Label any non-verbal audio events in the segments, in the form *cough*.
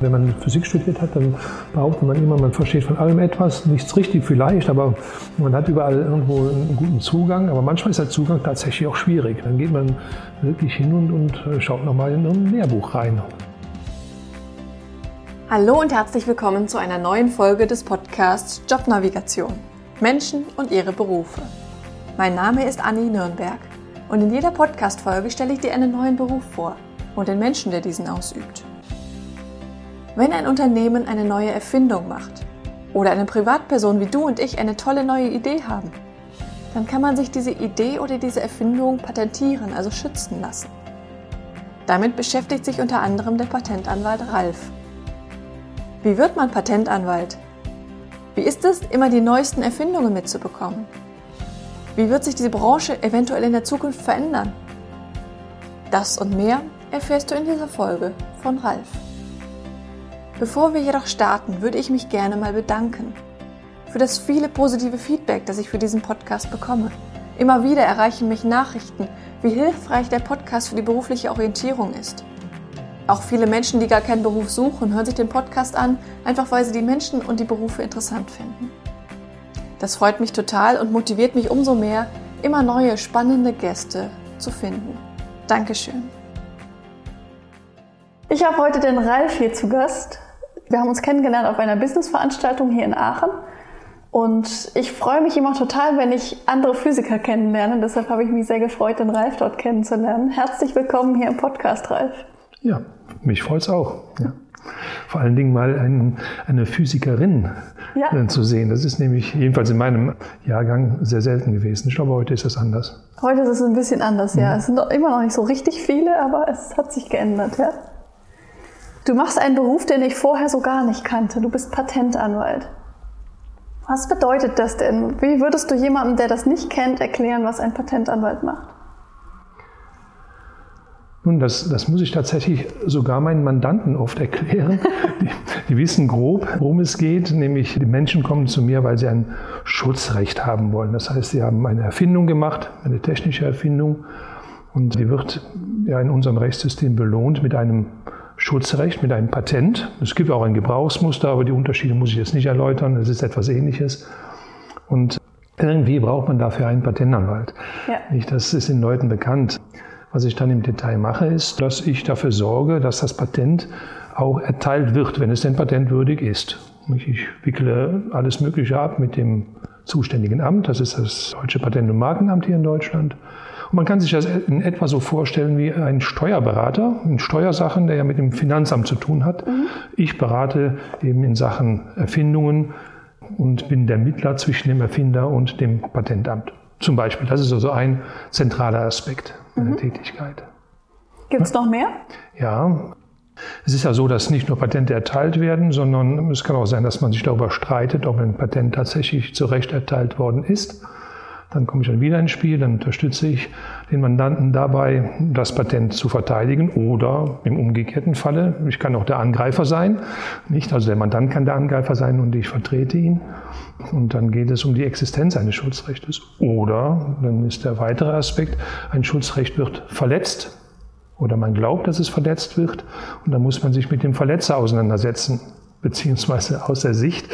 Wenn man Physik studiert hat, dann behauptet man immer, man versteht von allem etwas, nichts richtig vielleicht, aber man hat überall irgendwo einen guten Zugang. Aber manchmal ist der Zugang tatsächlich auch schwierig. Dann geht man wirklich hin und, und äh, schaut nochmal in ein Lehrbuch rein. Hallo und herzlich willkommen zu einer neuen Folge des Podcasts Jobnavigation. Menschen und ihre Berufe. Mein Name ist Anni Nürnberg und in jeder Podcast-Folge stelle ich dir einen neuen Beruf vor und den Menschen, der diesen ausübt. Wenn ein Unternehmen eine neue Erfindung macht oder eine Privatperson wie du und ich eine tolle neue Idee haben, dann kann man sich diese Idee oder diese Erfindung patentieren, also schützen lassen. Damit beschäftigt sich unter anderem der Patentanwalt Ralf. Wie wird man Patentanwalt? Wie ist es, immer die neuesten Erfindungen mitzubekommen? Wie wird sich diese Branche eventuell in der Zukunft verändern? Das und mehr erfährst du in dieser Folge von Ralf. Bevor wir jedoch starten, würde ich mich gerne mal bedanken für das viele positive Feedback, das ich für diesen Podcast bekomme. Immer wieder erreichen mich Nachrichten, wie hilfreich der Podcast für die berufliche Orientierung ist. Auch viele Menschen, die gar keinen Beruf suchen, hören sich den Podcast an, einfach weil sie die Menschen und die Berufe interessant finden. Das freut mich total und motiviert mich umso mehr, immer neue spannende Gäste zu finden. Dankeschön. Ich habe heute den Ralf hier zu Gast. Wir haben uns kennengelernt auf einer Businessveranstaltung hier in Aachen. Und ich freue mich immer total, wenn ich andere Physiker kennenlerne. Deshalb habe ich mich sehr gefreut, den Ralf dort kennenzulernen. Herzlich willkommen hier im Podcast, Ralf. Ja, mich freut es auch. Ja. Vor allen Dingen mal ein, eine Physikerin ja. Zu sehen. Das ist nämlich jedenfalls in meinem Jahrgang sehr selten gewesen. Ich glaube, heute ist es anders. Heute ist es ein bisschen anders, ja. Mhm. Es sind immer noch nicht so richtig viele, aber es hat sich geändert, ja. Du machst einen Beruf, den ich vorher so gar nicht kannte. Du bist Patentanwalt. Was bedeutet das denn? Wie würdest du jemandem, der das nicht kennt, erklären, was ein Patentanwalt macht? Nun, das, das muss ich tatsächlich sogar meinen Mandanten oft erklären. *laughs* Die, die, wissen grob, worum es geht, nämlich die Menschen kommen zu mir, weil sie ein Schutzrecht haben wollen. Das heißt, sie haben eine Erfindung gemacht, eine technische Erfindung, und die wird ja in unserem Rechtssystem belohnt mit einem Schutzrecht mit einem Patent. Es gibt auch ein Gebrauchsmuster, aber die Unterschiede muss ich jetzt nicht erläutern. Es ist etwas Ähnliches. Und irgendwie braucht man dafür einen Patentanwalt. Ja. Das ist den Leuten bekannt. Was ich dann im Detail mache, ist, dass ich dafür sorge, dass das Patent auch erteilt wird, wenn es denn patentwürdig ist. Ich wickle alles Mögliche ab mit dem zuständigen Amt. Das ist das Deutsche Patent- und Markenamt hier in Deutschland. Und man kann sich das in etwa so vorstellen wie ein Steuerberater in Steuersachen, der ja mit dem Finanzamt zu tun hat. Mhm. Ich berate eben in Sachen Erfindungen und bin der Mittler zwischen dem Erfinder und dem Patentamt. Zum Beispiel. Das ist also ein zentraler Aspekt meiner mhm. Tätigkeit. Gibt es noch mehr? Ja. Es ist ja so, dass nicht nur Patente erteilt werden, sondern es kann auch sein, dass man sich darüber streitet, ob ein Patent tatsächlich zu Recht erteilt worden ist. Dann komme ich dann wieder ins Spiel, dann unterstütze ich den Mandanten dabei, das Patent zu verteidigen oder im umgekehrten Falle, ich kann auch der Angreifer sein, nicht? Also der Mandant kann der Angreifer sein und ich vertrete ihn. Und dann geht es um die Existenz eines Schutzrechtes. Oder, dann ist der weitere Aspekt, ein Schutzrecht wird verletzt oder man glaubt, dass es verletzt wird und dann muss man sich mit dem Verletzer auseinandersetzen beziehungsweise aus der Sicht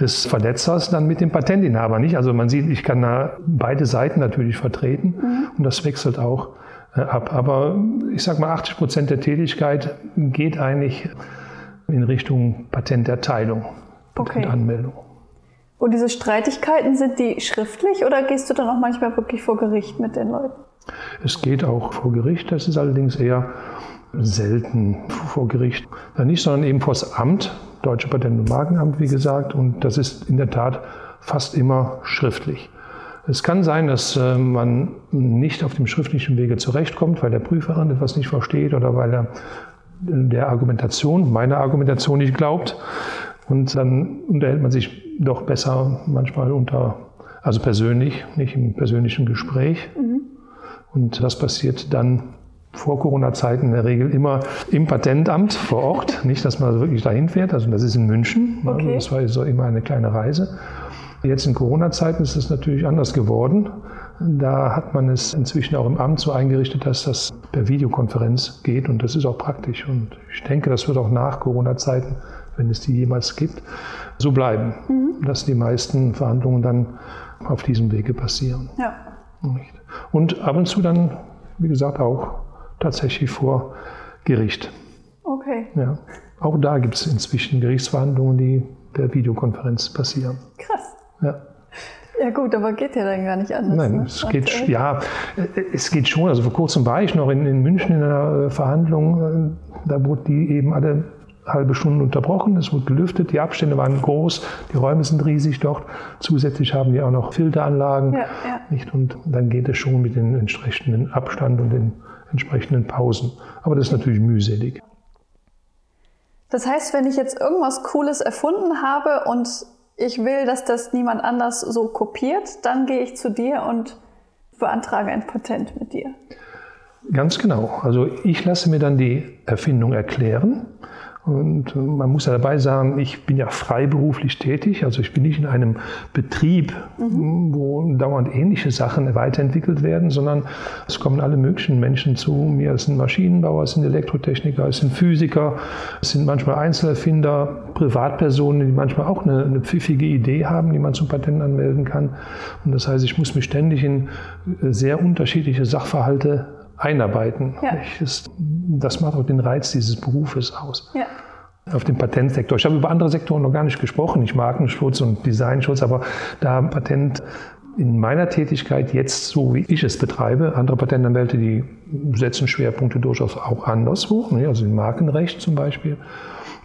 des Verletzers dann mit dem Patentinhaber nicht. Also man sieht, ich kann da beide Seiten natürlich vertreten mhm. und das wechselt auch äh, ab. Aber ich sage mal, 80 Prozent der Tätigkeit geht eigentlich in Richtung Patenterteilung, Patentanmeldung. Okay. Und diese Streitigkeiten, sind die schriftlich oder gehst du dann auch manchmal wirklich vor Gericht mit den Leuten? Es geht auch vor Gericht, das ist allerdings eher selten vor Gericht. Nicht, sondern eben vor das Amt, Deutsche Patent- und Markenamt, wie gesagt, und das ist in der Tat fast immer schriftlich. Es kann sein, dass äh, man nicht auf dem schriftlichen Wege zurechtkommt, weil der Prüferin etwas nicht versteht oder weil er der Argumentation, meiner Argumentation nicht glaubt. Und dann unterhält man sich doch besser manchmal unter, also persönlich, nicht im persönlichen Gespräch. Mhm. Und das passiert dann vor Corona-Zeiten in der Regel immer im Patentamt vor Ort. Nicht, dass man wirklich dahin fährt. Also das ist in München. Okay. Das war so immer eine kleine Reise. Jetzt in Corona-Zeiten ist es natürlich anders geworden. Da hat man es inzwischen auch im Amt so eingerichtet, dass das per Videokonferenz geht und das ist auch praktisch. Und ich denke, das wird auch nach Corona-Zeiten, wenn es die jemals gibt, so bleiben, mhm. dass die meisten Verhandlungen dann auf diesem Wege passieren. Ja. Und ab und zu dann, wie gesagt, auch tatsächlich vor Gericht. Okay. Ja. Auch da gibt es inzwischen Gerichtsverhandlungen, die per Videokonferenz passieren. Krass. Ja. Ja gut, aber geht ja dann gar nicht anders. Nein, ne? es geht, ja, es geht schon. Also vor kurzem war ich noch in, in München in einer äh, Verhandlung. Äh, da wurde die eben alle halbe Stunde unterbrochen. Es wurde gelüftet. Die Abstände waren groß. Die Räume sind riesig dort. Zusätzlich haben die auch noch Filteranlagen. Ja, ja. Nicht? Und dann geht es schon mit dem entsprechenden Abstand und den entsprechenden Pausen. Aber das ist natürlich mühselig. Das heißt, wenn ich jetzt irgendwas Cooles erfunden habe und ich will, dass das niemand anders so kopiert, dann gehe ich zu dir und beantrage ein Patent mit dir. Ganz genau. Also ich lasse mir dann die Erfindung erklären und man muss ja dabei sagen, ich bin ja freiberuflich tätig, also ich bin nicht in einem Betrieb, mhm. wo dauernd ähnliche Sachen weiterentwickelt werden, sondern es kommen alle möglichen Menschen zu mir. Es sind Maschinenbauer, es sind Elektrotechniker, es sind Physiker, es sind manchmal Einzelerfinder, Privatpersonen, die manchmal auch eine, eine pfiffige Idee haben, die man zum Patent anmelden kann. Und das heißt, ich muss mich ständig in sehr unterschiedliche Sachverhalte einarbeiten. Ja. Das, das, macht auch den Reiz dieses Berufes aus. Ja. Auf dem Patentsektor. Ich habe über andere Sektoren noch gar nicht gesprochen, nicht Markenschutz und Designschutz, aber da Patent in meiner Tätigkeit jetzt so, wie ich es betreibe, andere Patentanwälte, die setzen Schwerpunkte durchaus auch anderswo, ne, also im Markenrecht zum Beispiel.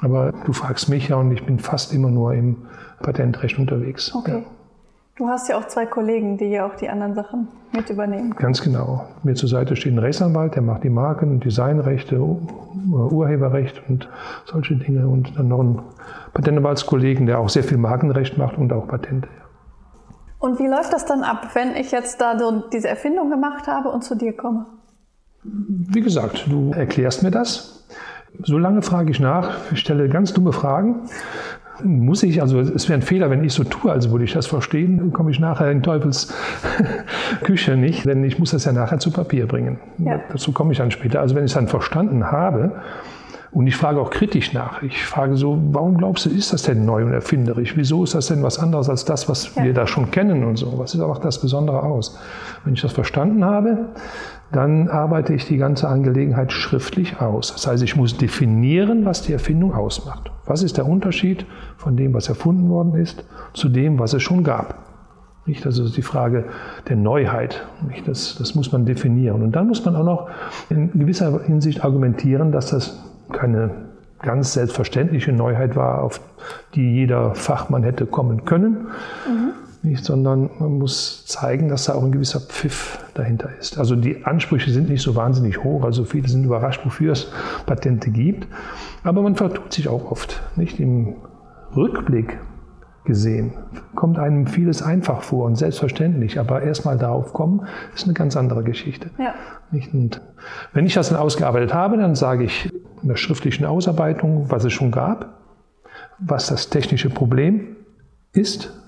Aber du fragst mich ja und ich bin fast immer nur im Patentrecht unterwegs. Okay. Ja. Du hast ja auch zwei Kollegen, die ja auch die anderen Sachen mit übernehmen. Ganz genau. Mir zur Seite steht ein Rechtsanwalt, der macht die Marken, Designrechte, Urheberrecht und solche Dinge. Und dann noch ein Patentanwaltskollegen, der auch sehr viel Markenrecht macht und auch Patente. Und wie läuft das dann ab, wenn ich jetzt da so diese Erfindung gemacht habe und zu dir komme? Wie gesagt, du erklärst mir das. So lange frage ich nach, ich stelle ganz dumme Fragen muss ich, also es wäre ein Fehler, wenn ich so tue, als würde ich das verstehen, dann komme ich nachher in Teufels *laughs* Küche nicht, denn ich muss das ja nachher zu Papier bringen. Ja. Dazu komme ich dann später. Also wenn ich es dann verstanden habe, und ich frage auch kritisch nach. Ich frage so, warum glaubst du, ist das denn neu und erfinderisch? Wieso ist das denn was anderes als das, was ja. wir da schon kennen und so? Was ist auch das Besondere aus? Wenn ich das verstanden habe, dann arbeite ich die ganze Angelegenheit schriftlich aus. Das heißt, ich muss definieren, was die Erfindung ausmacht. Was ist der Unterschied von dem, was erfunden worden ist, zu dem, was es schon gab? Nicht? Das ist die Frage der Neuheit. Nicht? Das, das muss man definieren. Und dann muss man auch noch in gewisser Hinsicht argumentieren, dass das keine ganz selbstverständliche Neuheit war, auf die jeder Fachmann hätte kommen können. Mhm nicht, sondern man muss zeigen, dass da auch ein gewisser Pfiff dahinter ist. Also die Ansprüche sind nicht so wahnsinnig hoch, also viele sind überrascht, wofür es Patente gibt, aber man vertut sich auch oft. Nicht im Rückblick gesehen kommt einem vieles einfach vor und selbstverständlich, aber erstmal darauf kommen, ist eine ganz andere Geschichte. Ja. Und wenn ich das dann ausgearbeitet habe, dann sage ich in der schriftlichen Ausarbeitung, was es schon gab, was das technische Problem ist,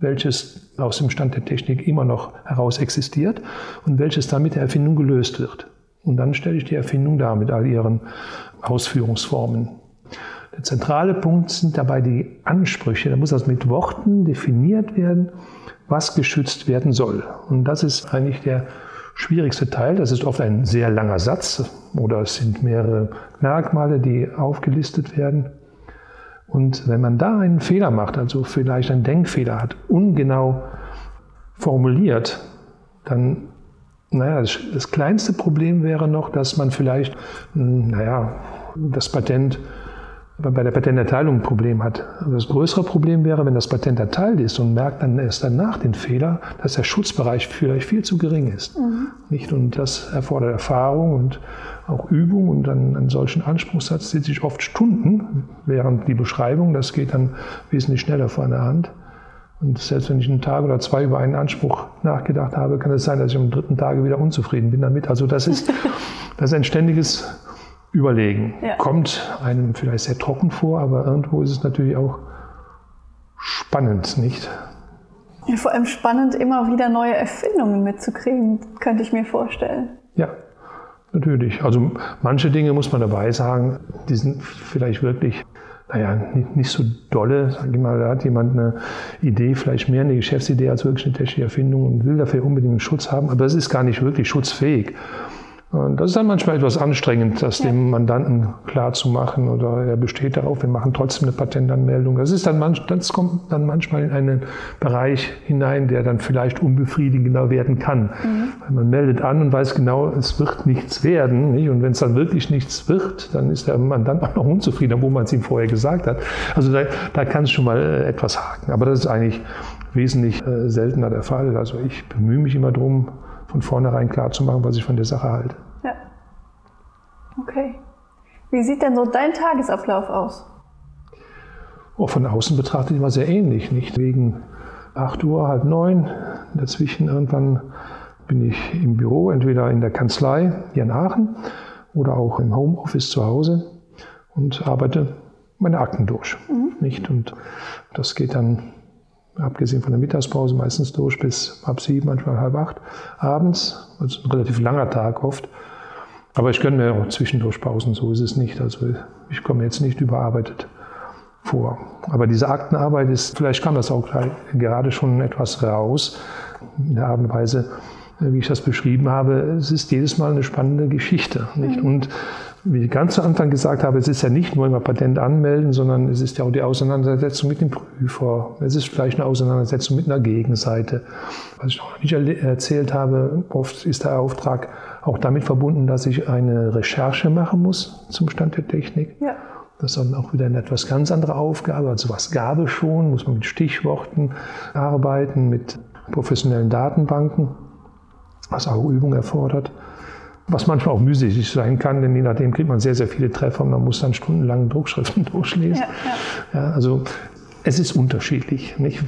welches aus dem Stand der Technik immer noch heraus existiert und welches dann mit der Erfindung gelöst wird. Und dann stelle ich die Erfindung dar mit all ihren Ausführungsformen. Der zentrale Punkt sind dabei die Ansprüche. Da muss also mit Worten definiert werden, was geschützt werden soll. Und das ist eigentlich der schwierigste Teil. Das ist oft ein sehr langer Satz oder es sind mehrere Merkmale, die aufgelistet werden. Und wenn man da einen Fehler macht, also vielleicht einen Denkfehler hat, ungenau formuliert, dann, naja, das, das kleinste Problem wäre noch, dass man vielleicht, hm, naja, das Patent bei der Patenterteilung ein Problem hat. Das größere Problem wäre, wenn das Patent erteilt ist und merkt dann erst danach den Fehler, dass der Schutzbereich vielleicht viel zu gering ist. Mhm. Nicht? Und das erfordert Erfahrung und auch Übung und dann einen solchen Anspruchssatz sitze ich oft Stunden, während die Beschreibung, das geht dann wesentlich schneller vor der Hand. Und selbst wenn ich einen Tag oder zwei über einen Anspruch nachgedacht habe, kann es sein, dass ich am dritten Tage wieder unzufrieden bin damit. Also das ist, *laughs* das ist ein ständiges Überlegen. Ja. Kommt einem vielleicht sehr trocken vor, aber irgendwo ist es natürlich auch spannend, nicht? Vor allem spannend, immer wieder neue Erfindungen mitzukriegen, könnte ich mir vorstellen. Ja, natürlich. Also manche Dinge muss man dabei sagen, die sind vielleicht wirklich naja, nicht, nicht so dolle, sag ich mal, da hat jemand eine Idee, vielleicht mehr eine Geschäftsidee als wirklich eine technische Erfindung und will dafür unbedingt einen Schutz haben, aber es ist gar nicht wirklich schutzfähig. Und das ist dann manchmal etwas anstrengend, das ja. dem Mandanten klarzumachen oder er besteht darauf, wir machen trotzdem eine Patentanmeldung. Das ist dann manch, das kommt dann manchmal in einen Bereich hinein, der dann vielleicht unbefriedigender werden kann. Mhm. Weil man meldet an und weiß genau, es wird nichts werden. Nicht? Und wenn es dann wirklich nichts wird, dann ist der Mandant auch noch unzufrieden, obwohl man es ihm vorher gesagt hat. Also da, da kann es schon mal äh, etwas haken. Aber das ist eigentlich wesentlich äh, seltener der Fall. Also ich bemühe mich immer darum, von vornherein klar zu machen, was ich von der Sache halte. Ja. Okay. Wie sieht denn so dein Tagesablauf aus? Oh, von außen betrachtet immer sehr ähnlich, nicht? Wegen 8 Uhr, halb neun. Dazwischen irgendwann bin ich im Büro, entweder in der Kanzlei hier in Aachen oder auch im Homeoffice zu Hause und arbeite meine Akten durch. Mhm. Nicht? Und das geht dann abgesehen von der Mittagspause meistens durch bis halb sieben, manchmal halb acht abends. Also ein relativ langer Tag oft. Aber ich gönne mir auch zwischendurch Pausen, so ist es nicht. Also ich komme jetzt nicht überarbeitet vor. Aber diese Aktenarbeit ist, vielleicht kam das auch gerade schon etwas raus, in der Art und Weise, wie ich das beschrieben habe. Es ist jedes Mal eine spannende Geschichte. Nicht? Mhm. Und wie ich ganz zu Anfang gesagt habe, es ist ja nicht nur immer Patent anmelden, sondern es ist ja auch die Auseinandersetzung mit dem Prüfer. Es ist vielleicht eine Auseinandersetzung mit einer Gegenseite. Was ich noch nicht erzählt habe, oft ist der Auftrag auch damit verbunden, dass ich eine Recherche machen muss zum Stand der Technik. Ja. Das ist dann auch wieder eine etwas ganz andere Aufgabe. Also was gab es schon? Muss man mit Stichworten arbeiten, mit professionellen Datenbanken, was auch Übung erfordert was manchmal auch mühselig sein kann, denn je nachdem kriegt man sehr, sehr viele Treffer und man muss dann stundenlang Druckschriften *laughs* durchlesen. Ja, ja. Ja, also es ist unterschiedlich. Nicht?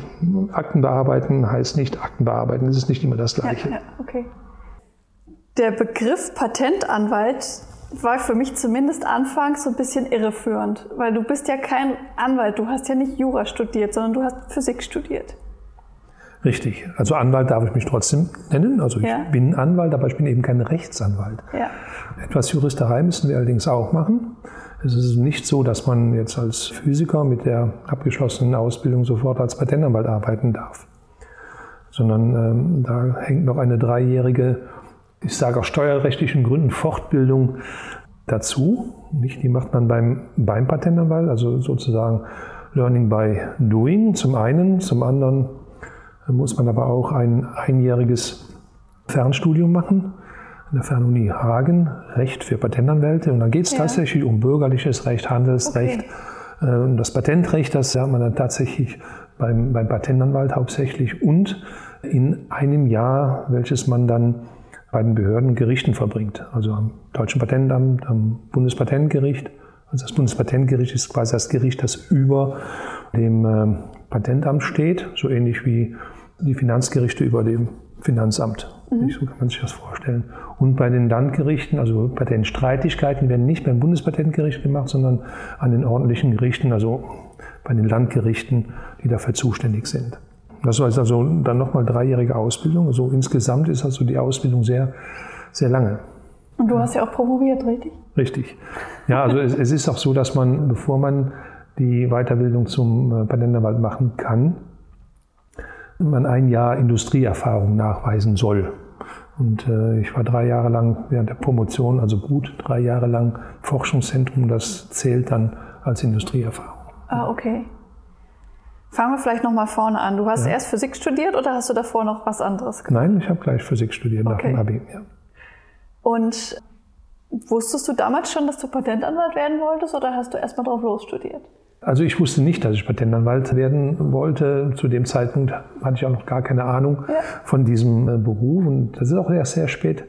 Akten bearbeiten heißt nicht Akten bearbeiten, es ist nicht immer das Gleiche. Okay. Der Begriff Patentanwalt war für mich zumindest anfangs so ein bisschen irreführend, weil du bist ja kein Anwalt, du hast ja nicht Jura studiert, sondern du hast Physik studiert. Richtig. Also Anwalt darf ich mich trotzdem nennen. Also ich ja. bin Anwalt, aber ich bin eben kein Rechtsanwalt. Ja. Etwas Juristerei müssen wir allerdings auch machen. Es ist nicht so, dass man jetzt als Physiker mit der abgeschlossenen Ausbildung sofort als Patentanwalt arbeiten darf. Sondern ähm, da hängt noch eine dreijährige, ich sage aus steuerrechtlichen Gründen, Fortbildung dazu. Nicht, die macht man beim, beim Patentanwalt, also sozusagen Learning by Doing zum einen, zum anderen muss man aber auch ein einjähriges Fernstudium machen an der Fernuni Hagen, Recht für Patentanwälte. Und dann geht es ja. tatsächlich um bürgerliches Recht, Handelsrecht. Okay. Äh, das Patentrecht, das lernt man dann tatsächlich beim, beim Patentanwalt hauptsächlich und in einem Jahr, welches man dann bei den Behörden Gerichten verbringt. Also am Deutschen Patentamt, am Bundespatentgericht. Also das Bundespatentgericht ist quasi das Gericht, das über dem ähm, Patentamt steht, so ähnlich wie die Finanzgerichte über dem Finanzamt. Mhm. So kann man sich das vorstellen. Und bei den Landgerichten, also Patentstreitigkeiten, werden nicht beim Bundespatentgericht gemacht, sondern an den ordentlichen Gerichten, also bei den Landgerichten, die dafür zuständig sind. Das war also dann nochmal dreijährige Ausbildung. Also insgesamt ist also die Ausbildung sehr, sehr lange. Und du hast ja auch promoviert, richtig? Richtig. Ja, also es, es ist auch so, dass man, bevor man die Weiterbildung zum äh, Patentanwalt machen kann, man ein Jahr Industrieerfahrung nachweisen soll. Und äh, ich war drei Jahre lang während der Promotion, also gut drei Jahre lang Forschungszentrum. Das zählt dann als Industrieerfahrung. Ah, okay. Fangen wir vielleicht noch mal vorne an. Du hast ja. erst Physik studiert oder hast du davor noch was anderes gemacht? Nein, ich habe gleich Physik studiert okay. nach dem Abi. Ja. Und wusstest du damals schon, dass du Patentanwalt werden wolltest oder hast du erst mal drauf losstudiert? Also ich wusste nicht, dass ich Patentanwalt werden wollte. Zu dem Zeitpunkt hatte ich auch noch gar keine Ahnung ja. von diesem äh, Beruf. Und das ist auch erst sehr spät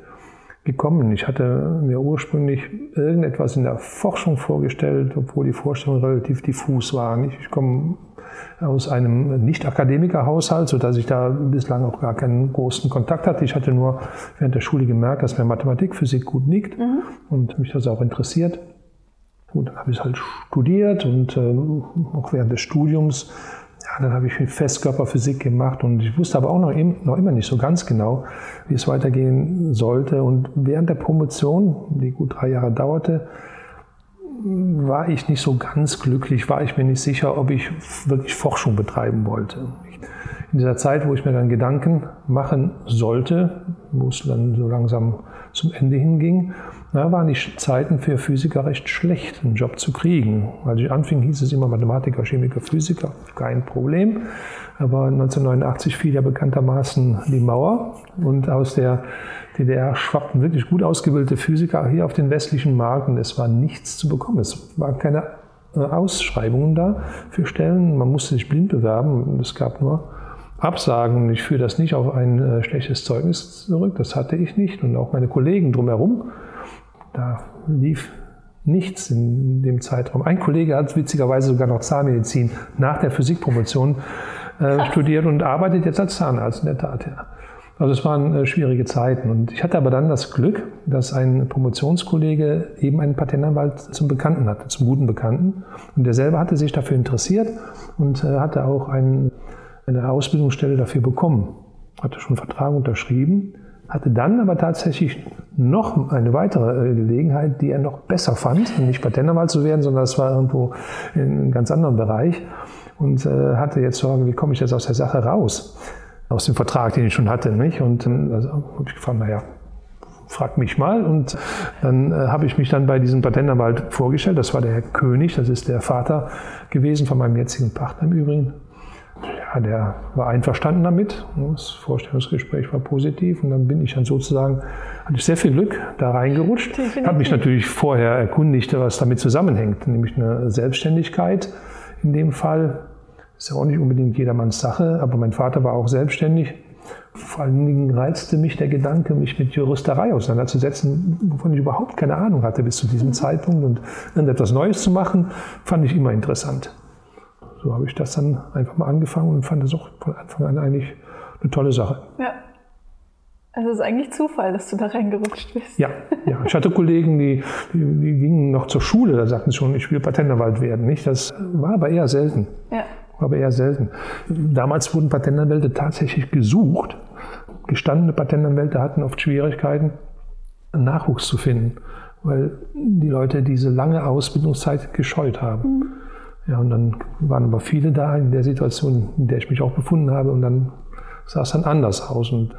gekommen. Ich hatte mir ursprünglich irgendetwas in der Forschung vorgestellt, obwohl die Vorstellung relativ diffus war. Ich komme aus einem Nicht-Akademiker-Haushalt, sodass ich da bislang auch gar keinen großen Kontakt hatte. Ich hatte nur während der Schule gemerkt, dass mir Mathematik, Physik gut liegt mhm. und mich das auch interessiert. Gut, dann habe ich halt studiert und äh, auch während des Studiums dann habe ich Festkörperphysik gemacht und ich wusste aber auch noch, noch immer nicht so ganz genau, wie es weitergehen sollte. Und während der Promotion, die gut drei Jahre dauerte, war ich nicht so ganz glücklich, war ich mir nicht sicher, ob ich wirklich Forschung betreiben wollte. In dieser Zeit, wo ich mir dann Gedanken machen sollte, wo es dann so langsam zum Ende hinging, da waren die Zeiten für Physiker recht schlecht, einen Job zu kriegen. Als ich anfing, hieß es immer Mathematiker, Chemiker, Physiker, kein Problem. Aber 1989 fiel ja bekanntermaßen die Mauer und aus der DDR schwappten wirklich gut ausgebildete Physiker hier auf den westlichen Markt und es war nichts zu bekommen. Es waren keine äh, Ausschreibungen da für Stellen. Man musste sich blind bewerben. Es gab nur Absagen. Ich führe das nicht auf ein äh, schlechtes Zeugnis zurück. Das hatte ich nicht und auch meine Kollegen drumherum da lief nichts in dem Zeitraum. Ein Kollege hat witzigerweise sogar noch Zahnmedizin nach der Physikpromotion äh, *laughs* studiert und arbeitet jetzt als Zahnarzt in der Tat. Ja. Also es waren äh, schwierige Zeiten. Und ich hatte aber dann das Glück, dass ein Promotionskollege eben einen Patentanwalt zum Bekannten hatte, zum guten Bekannten. Und der selber hatte sich dafür interessiert und äh, hatte auch ein, eine Ausbildungsstelle dafür bekommen. Hatte schon einen Vertrag unterschrieben hatte dann aber tatsächlich noch eine weitere äh, Gelegenheit, die er noch besser fand, nicht Patentanwalt zu werden, sondern das war irgendwo in einem ganz anderen Bereich und äh, hatte jetzt Sorgen, wie komme ich jetzt aus der Sache raus, aus dem Vertrag, den ich schon hatte, nicht? Und also habe ich gefragt, naja, frag mich mal. Und dann äh, habe ich mich dann bei diesem Patentanwalt vorgestellt. Das war der Herr König, das ist der Vater gewesen von meinem jetzigen Partner im Übrigen ja, der war einverstanden damit. Das Vorstellungsgespräch war positiv und dann bin ich dann sozusagen, hatte ich sehr viel Glück da reingerutscht. Ich habe mich natürlich vorher erkundigt, was damit zusammenhängt, nämlich eine Selbstständigkeit in dem Fall. Ist ja auch nicht unbedingt jedermanns Sache, aber mein Vater war auch selbstständig. Vor allen Dingen reizte mich der Gedanke, mich mit Juristerei auseinanderzusetzen, wovon ich überhaupt keine Ahnung hatte bis zu diesem mhm. Zeitpunkt. Und irgendetwas Neues zu machen, fand ich immer interessant so habe ich das dann einfach mal angefangen und fand das auch von Anfang an eigentlich eine tolle Sache. Ja. Also es ist eigentlich Zufall, dass du da reingerutscht bist. Ja, ja. Ich hatte Kollegen, die, die, die gingen noch zur Schule, da sagten sie schon, ich will Patentanwalt werden. Nicht? Das war aber eher selten. Ja. War aber eher selten. Damals wurden Patentanwälte tatsächlich gesucht. Gestandene Patentanwälte hatten oft Schwierigkeiten, Nachwuchs zu finden, weil die Leute diese lange Ausbildungszeit gescheut haben. Mhm. Ja, und dann waren aber viele da in der Situation, in der ich mich auch befunden habe. Und dann sah es dann anders aus. Und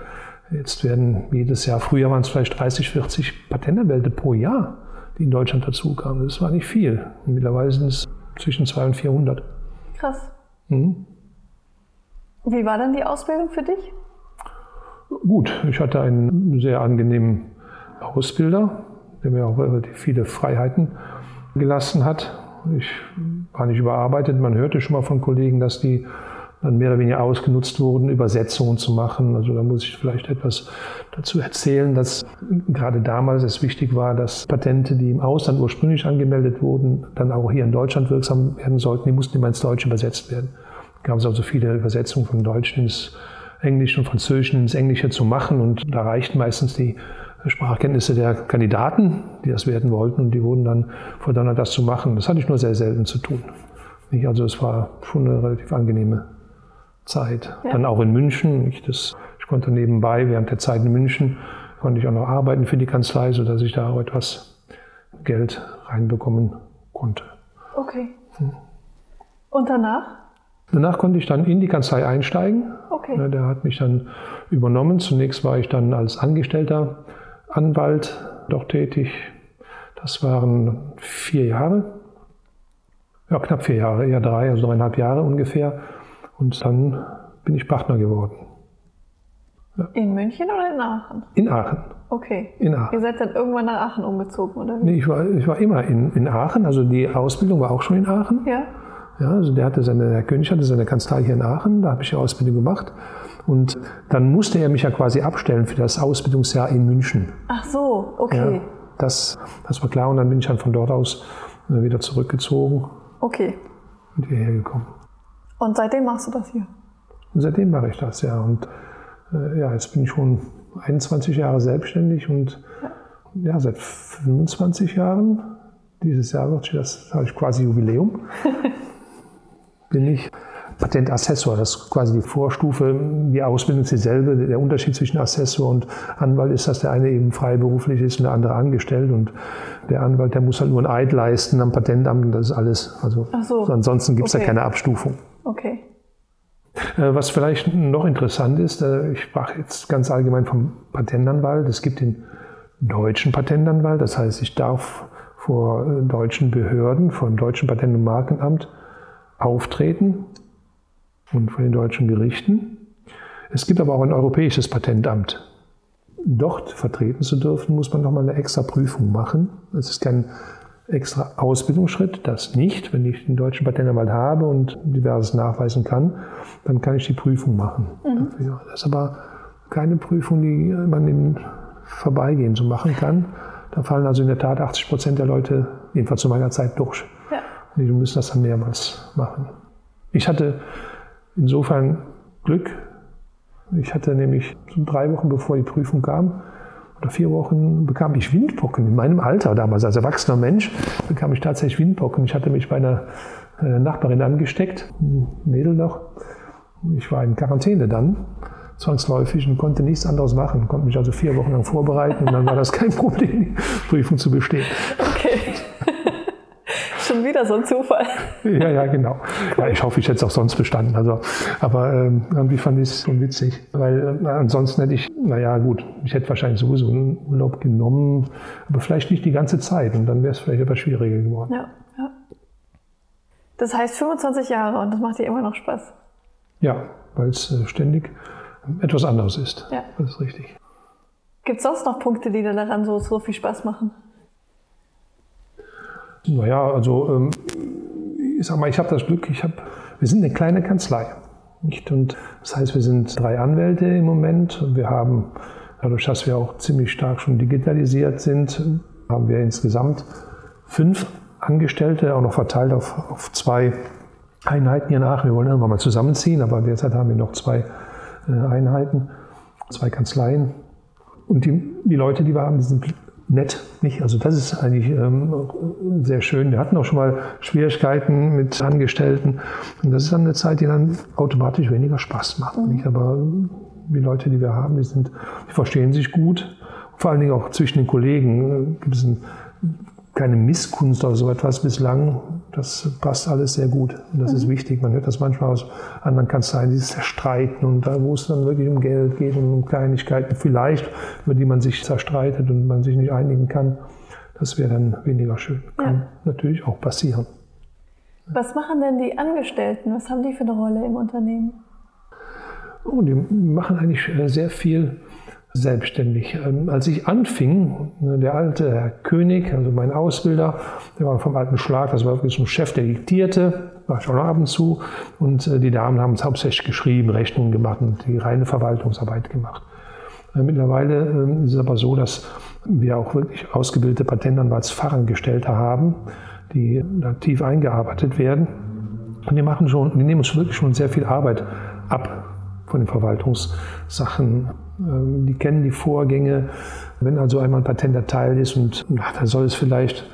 jetzt werden jedes Jahr, früher waren es vielleicht 30, 40 Patentanwälte pro Jahr, die in Deutschland dazukamen. Das war nicht viel. Und mittlerweile sind es zwischen 200 und 400. Krass. Mhm. Wie war dann die Ausbildung für dich? Gut, ich hatte einen sehr angenehmen Ausbilder, der mir auch relativ viele Freiheiten gelassen hat. Ich war nicht überarbeitet. Man hörte schon mal von Kollegen, dass die dann mehr oder weniger ausgenutzt wurden, Übersetzungen zu machen. Also da muss ich vielleicht etwas dazu erzählen, dass gerade damals es wichtig war, dass Patente, die im Ausland ursprünglich angemeldet wurden, dann auch hier in Deutschland wirksam werden sollten. Die mussten immer ins Deutsche übersetzt werden. Da gab es also viele Übersetzungen von Deutschen ins Englische und Französischen ins Englische zu machen und da reichten meistens die Sprachkenntnisse der Kandidaten, die das werden wollten, und die wurden dann verdonnert, das zu machen. Das hatte ich nur sehr selten zu tun. Also es war schon eine relativ angenehme Zeit. Ja. Dann auch in München. Ich, das, ich konnte nebenbei während der Zeit in München konnte ich auch noch arbeiten für die Kanzlei, sodass ich da auch etwas Geld reinbekommen konnte. Okay. Hm. Und danach? Danach konnte ich dann in die Kanzlei einsteigen. Okay. Ja, der hat mich dann übernommen. Zunächst war ich dann als Angestellter Anwalt dort tätig. Das waren vier Jahre. Ja, knapp vier Jahre, eher drei, also dreieinhalb Jahre ungefähr. Und dann bin ich Partner geworden. Ja. In München oder in Aachen? In Aachen. Okay. In Aachen. Ihr seid dann irgendwann nach Aachen umgezogen, oder wie? Nee, ich war, ich war immer in, in Aachen. Also die Ausbildung war auch schon in Aachen. Ja. Ja, also der hatte seine, Herr König hatte seine Kanzlei hier in Aachen, da habe ich die Ausbildung gemacht. Und dann musste er mich ja quasi abstellen für das Ausbildungsjahr in München. Ach so, okay. Ja, das, das war klar und dann bin ich dann von dort aus äh, wieder zurückgezogen. Okay. Und hierher gekommen. Und seitdem machst du das hier? Und seitdem mache ich das, ja. Und äh, ja, jetzt bin ich schon 21 Jahre selbstständig und ja, ja seit 25 Jahren, dieses Jahr wird das habe ich quasi Jubiläum, *laughs* bin ich Patentassessor. Das ist quasi die Vorstufe. Die Ausbildung ist dieselbe. Der Unterschied zwischen Assessor und Anwalt ist, dass der eine eben freiberuflich ist und der andere angestellt. Und der Anwalt, der muss halt nur ein Eid leisten am Patentamt und das ist alles. Also so. ansonsten gibt es okay. da keine Abstufung. Okay. Äh, was vielleicht noch interessant ist, äh, ich sprach jetzt ganz allgemein vom Patentanwalt. Es gibt den deutschen Patentanwalt, das heißt, ich darf vor äh, deutschen Behörden, vor dem deutschen Patent- und Markenamt auftreten und vor den deutschen Gerichten. Es gibt aber auch ein europäisches Patentamt. Dort vertreten zu dürfen, muss man nochmal eine extra Prüfung machen. Es ist kein extra Ausbildungsschritt, das nicht. Wenn ich den deutschen Patentanwalt habe und diverses nachweisen kann, dann kann ich die Prüfung machen. Mhm. Das ist aber keine Prüfung, die man im Vorbeigehen so machen kann. Da fallen also in der Tat 80 Prozent der Leute, jedenfalls zu meiner Zeit, durch. Ja. Die müssen das dann mehrmals machen. Ich hatte insofern Glück. Ich hatte nämlich so drei Wochen bevor die Prüfung kam, oder vier Wochen bekam ich Windpocken. In meinem Alter damals, als erwachsener Mensch, bekam ich tatsächlich Windpocken. Ich hatte mich bei einer äh, Nachbarin angesteckt, ein Mädel noch. Ich war in Quarantäne dann, zwangsläufig und konnte nichts anderes machen. Konnte mich also vier Wochen lang vorbereiten und dann war das kein *laughs* Problem, die Prüfung zu bestehen. Okay. Schon wieder so ein Zufall. Ja, ja, genau. Ja, ich hoffe, ich hätte es auch sonst bestanden. Also, aber ähm, irgendwie fand ich es schon witzig, weil äh, ansonsten hätte ich, naja, gut, ich hätte wahrscheinlich sowieso einen Urlaub genommen, aber vielleicht nicht die ganze Zeit und dann wäre es vielleicht etwas schwieriger geworden. Ja, ja. Das heißt 25 Jahre und das macht dir immer noch Spaß. Ja, weil es äh, ständig etwas anderes ist. Ja. Das ist richtig. Gibt es sonst noch Punkte, die dir daran so, so viel Spaß machen? Naja, also ähm, ich sag mal, ich habe das Glück, ich hab, wir sind eine kleine Kanzlei. Nicht? Und das heißt, wir sind drei Anwälte im Moment. Wir haben, dadurch, dass wir auch ziemlich stark schon digitalisiert sind, haben wir insgesamt fünf Angestellte, auch noch verteilt auf, auf zwei Einheiten hier nach. Wir wollen irgendwann mal zusammenziehen, aber derzeit haben wir noch zwei äh, Einheiten, zwei Kanzleien. Und die, die Leute, die wir haben, die sind nett, nicht? Also das ist eigentlich ähm, sehr schön. Wir hatten auch schon mal Schwierigkeiten mit Angestellten. Und das ist dann eine Zeit, die dann automatisch weniger Spaß macht. Mhm. Nicht? Aber die Leute, die wir haben, die, sind, die verstehen sich gut. Vor allen Dingen auch zwischen den Kollegen gibt es ein keine Misskunst oder so etwas bislang. Das passt alles sehr gut. Und das mhm. ist wichtig. Man hört das manchmal aus anderen Kanzleien, dieses Zerstreiten und da, wo es dann wirklich um Geld geht und um Kleinigkeiten vielleicht, über die man sich zerstreitet und man sich nicht einigen kann. Das wäre dann weniger schön. Kann ja. natürlich auch passieren. Was machen denn die Angestellten? Was haben die für eine Rolle im Unternehmen? Oh, die machen eigentlich äh, sehr viel selbstständig. Ähm, als ich anfing, ne, der alte Herr König, also mein Ausbilder, der war vom alten Schlag, das war wirklich so ein Chef, der diktierte, war schon ab und zu. Und äh, die Damen haben es hauptsächlich geschrieben, Rechnungen gemacht und die reine Verwaltungsarbeit gemacht. Äh, mittlerweile ähm, ist es aber so, dass wir auch wirklich ausgebildete Patentanwaltsfachangestellte haben, die tief eingearbeitet werden. Und die machen schon, die nehmen uns wirklich schon sehr viel Arbeit ab von den Verwaltungssachen die kennen die Vorgänge. Wenn also einmal ein Patent erteilt ist und ach, dann soll es vielleicht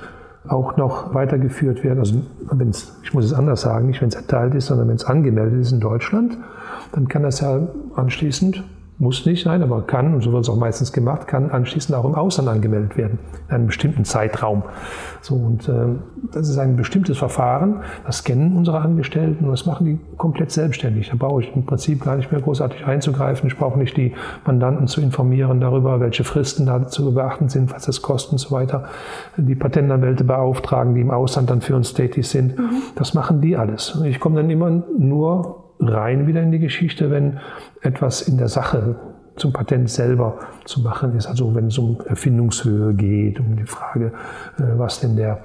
auch noch weitergeführt werden. Also wenn's, ich muss es anders sagen, nicht wenn es erteilt ist, sondern wenn es angemeldet ist in Deutschland, dann kann das ja anschließend muss nicht sein, aber kann, und so wird es auch meistens gemacht, kann anschließend auch im Ausland angemeldet werden, in einem bestimmten Zeitraum. So, und äh, das ist ein bestimmtes Verfahren, das kennen unsere Angestellten und das machen die komplett selbstständig. Da brauche ich im Prinzip gar nicht mehr großartig einzugreifen. Ich brauche nicht die Mandanten zu informieren darüber, welche Fristen da zu beachten sind, was das kostet und so weiter. Die Patentanwälte beauftragen, die im Ausland dann für uns tätig sind. Mhm. Das machen die alles. Ich komme dann immer nur rein wieder in die Geschichte, wenn etwas in der Sache zum Patent selber zu machen ist. Also wenn es um Erfindungshöhe geht, um die Frage, äh, was denn der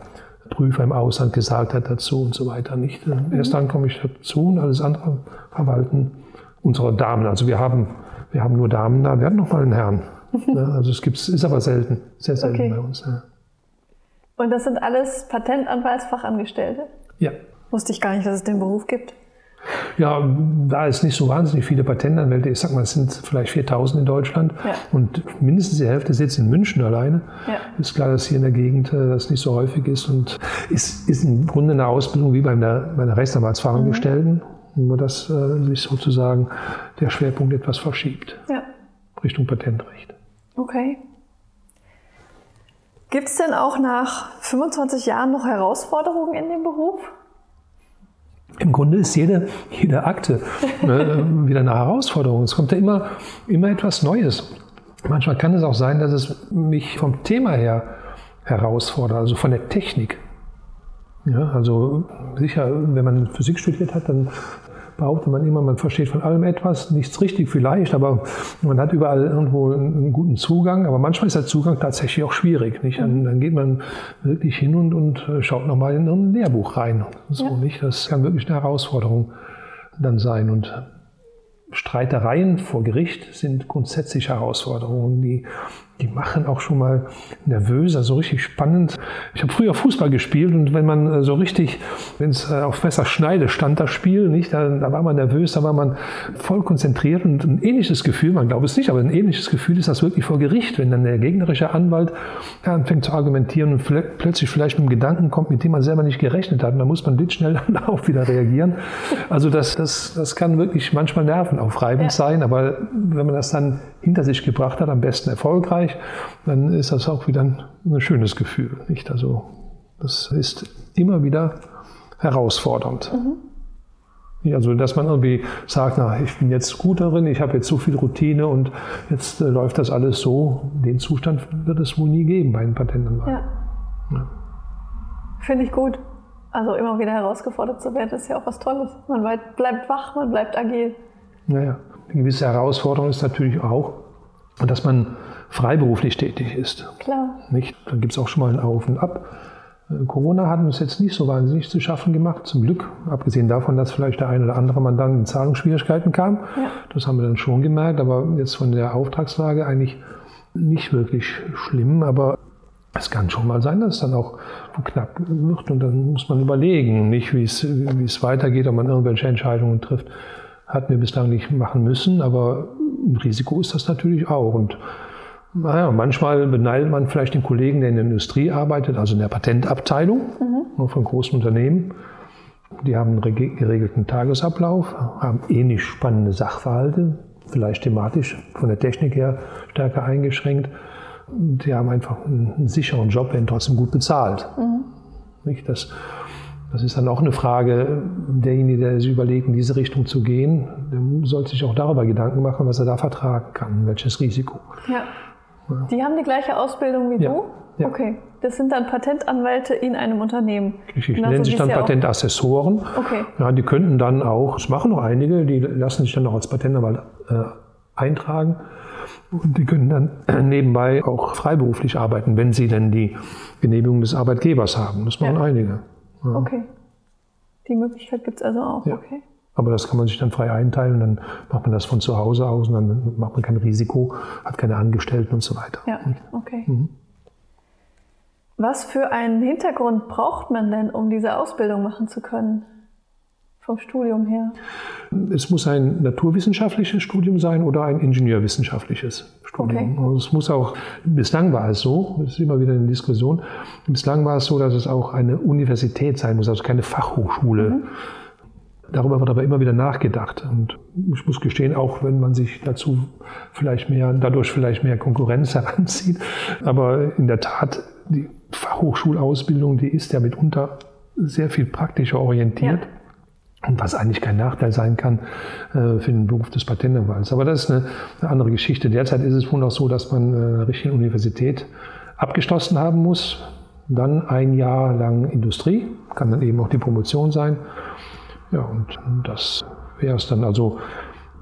Prüfer im Ausland gesagt hat dazu und so weiter. Nicht? Äh, mhm. Erst dann komme ich dazu und alles andere verwalten unsere Damen. Also wir haben, wir haben nur Damen da, wir hatten noch mal einen Herrn. *laughs* Also es gibt, ist aber selten, sehr selten okay. bei uns. Ja. Und das sind alles Patentanwaltsfachangestellte? Ja. Wusste ich gar nicht, dass es den Beruf gibt. Ja, da es nicht so wahnsinnig viele Patentanwälte, ich sag mal, es sind vielleicht 4000 in Deutschland ja. und mindestens die Hälfte sitzt in München alleine. Ja. Ist klar, dass hier in der Gegend äh, das nicht so häufig ist und ist, ist im Grunde eine Ausbildung wie bei einer, bei einer Rechtsanwaltsfachangestellten. Nur dass äh, sich sozusagen der Schwerpunkt etwas verschiebt Ja. Richtung Patentrecht. Okay. Gibt es denn auch nach 25 Jahren noch Herausforderungen in dem Beruf? Im Grunde ist jede, jede Akte ne, *laughs* wieder eine Herausforderung. Es kommt ja immer, immer etwas Neues. Manchmal kann es auch sein, dass es mich vom Thema her herausfordert, also von der Technik. Ja, also sicher, wenn man Physik studiert hat, dann behauptet man immer, man versteht von allem etwas, nichts richtig vielleicht, aber man hat überall irgendwo einen guten Zugang. Aber manchmal ist der Zugang tatsächlich auch schwierig. Nicht? Dann, dann geht man wirklich hin und, und äh, schaut nochmal in ein Lehrbuch rein. So, Ja. nicht? Das kann wirklich eine Herausforderung dann sein. Und Streitereien vor Gericht sind grundsätzlich Herausforderungen, die, die machen auch schon mal nervös, also richtig spannend. Ich habe früher Fußball gespielt und wenn man äh, so richtig, wenn es äh, auf Messerschneide stand, das Spiel, nicht, da, da war man nervös, da war man voll konzentriert und ein ähnliches Gefühl, man glaubt es nicht, aber ein ähnliches Gefühl ist das wirklich vor Gericht, wenn dann der gegnerische Anwalt ja, anfängt zu argumentieren und plö- plötzlich vielleicht mit einem Gedanken kommt, mit dem man selber nicht gerechnet hat und da muss man blitzschnell *laughs* dann auch wieder reagieren. Also das, das, das kann wirklich manchmal nervenaufreibend Ja. sein, aber wenn man das dann hinter sich gebracht hat, am besten erfolgreich, dann ist das auch wieder ein, ein schönes Gefühl. Nicht? Also das ist immer wieder herausfordernd. Ja, Also, dass man irgendwie sagt, na, ich bin jetzt gut darin, ich habe jetzt so viel Routine und jetzt äh, läuft das alles so. Den Zustand wird es wohl nie geben bei einem Patentanwalt. Ja. Ja. Finde ich gut. Also immer wieder herausgefordert zu werden, ist ja auch was Tolles. Man bleibt, bleibt wach, man bleibt agil. Naja, eine gewisse Herausforderung ist natürlich auch, dass man freiberuflich tätig ist. Klar. Nicht? Da gibt es auch schon mal ein Auf und Ab. Äh, Corona hat uns jetzt nicht so wahnsinnig zu schaffen gemacht, zum Glück. Abgesehen davon, dass vielleicht der ein oder andere Mandant in Zahlungsschwierigkeiten kam. Ja. Das haben wir dann schon gemerkt, aber jetzt von der Auftragslage eigentlich nicht wirklich schlimm. Aber es kann schon mal sein, dass es dann auch knapp wird und dann muss man überlegen, nicht wie es, wie es weitergeht, ob man irgendwelche Entscheidungen trifft. Hatten wir bislang nicht machen müssen, aber ein Risiko ist das natürlich auch. Und naja, manchmal beneidet man vielleicht den Kollegen, der in der Industrie arbeitet, also in der Patentabteilung nur von großen Unternehmen. Die haben einen rege- geregelten Tagesablauf, haben ähnlich spannende Sachverhalte, vielleicht thematisch von der Technik her stärker eingeschränkt. Die haben einfach einen, sicheren Job, werden trotzdem gut bezahlt. Nicht? Das, das ist dann auch eine Frage, derjenige, der sich überlegt, in diese Richtung zu gehen, der sollte sich auch darüber Gedanken machen, was er da vertragen kann, welches Risiko. Ja. Die haben die gleiche Ausbildung wie Ja. du? Ja. Okay. Das sind dann Patentanwälte in einem Unternehmen. Richtig, nennen sich dann ja Patentassessoren. Okay. Ja, die könnten dann auch, das machen noch einige, die lassen sich dann auch als Patentanwalt äh, eintragen. Und die können dann *clears throat* nebenbei auch freiberuflich arbeiten, wenn sie denn die Genehmigung des Arbeitgebers haben. Das machen Ja. einige. Okay. Die Möglichkeit gibt es also auch. Ja. Okay. Aber das kann man sich dann frei einteilen, dann macht man das von zu Hause aus und dann macht man kein Risiko, hat keine Angestellten und so weiter. Ja, okay. Mhm. Was für einen Hintergrund braucht man denn, um diese Ausbildung machen zu können? Vom Studium her. Es muss ein naturwissenschaftliches Studium sein oder ein ingenieurwissenschaftliches Studium. Okay. Es muss auch, bislang war es so, das ist immer wieder eine Diskussion, bislang war es so, dass es auch eine Universität sein muss, also keine Fachhochschule. Darüber wird aber immer wieder nachgedacht. Und ich muss gestehen, auch wenn man sich dazu vielleicht mehr, dadurch vielleicht mehr Konkurrenz *laughs* heranzieht, aber in der Tat, die Fachhochschulausbildung, die ist ja mitunter sehr viel praktischer orientiert. Ja. Und was eigentlich kein Nachteil sein kann äh, für den Beruf des Patentanwalts. Aber das ist eine, eine andere Geschichte. Derzeit ist es wohl noch so, dass man äh, eine richtige Universität abgeschlossen haben muss. Dann ein Jahr lang Industrie, kann dann eben auch die Promotion sein. Ja, und das wäre es dann. Also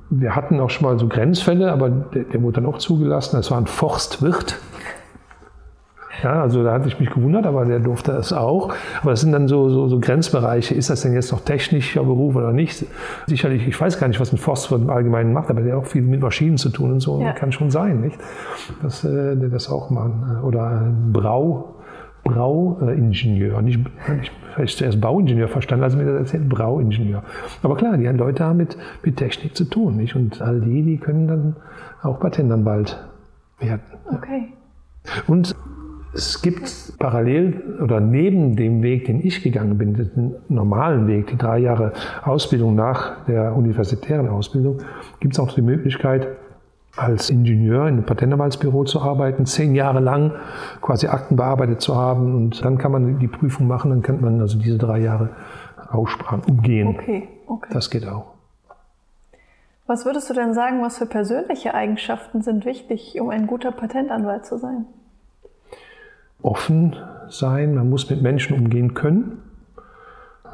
wir hatten auch schon mal so Grenzfälle, aber der, der wurde dann auch zugelassen. Das war ein Forstwirt. Ja, also da hatte ich mich gewundert, aber der durfte es auch. Aber das sind dann so, so, so Grenzbereiche. Ist das denn jetzt noch technischer Beruf oder nicht? Sicherlich, ich weiß gar nicht, was ein Forstwirt im Allgemeinen macht, aber der hat auch viel mit Maschinen zu tun und so. Ja. Kann schon sein, nicht? Dass äh, der das auch machen. Oder ein Brau, Brauingenieur. Nicht, ich habe zuerst Bauingenieur verstanden, also mir das erzählt, Brauingenieur. Aber klar, die Leute haben mit, mit Technik zu tun, nicht? Und all die, die können dann auch Patentanwalt werden. Okay. Und es gibt parallel oder neben dem Weg, den ich gegangen bin, den normalen Weg, die drei Jahre Ausbildung nach der universitären Ausbildung, gibt es auch die Möglichkeit, als Ingenieur in einem Patentanwaltsbüro zu arbeiten, zehn Jahre lang quasi Akten bearbeitet zu haben und dann kann man die Prüfung machen, dann kann man also diese drei Jahre Aussprachen umgehen. Okay, okay. Das geht auch. Was würdest du denn sagen, was für persönliche Eigenschaften sind wichtig, um ein guter Patentanwalt zu sein? offen sein, man muss mit Menschen umgehen können.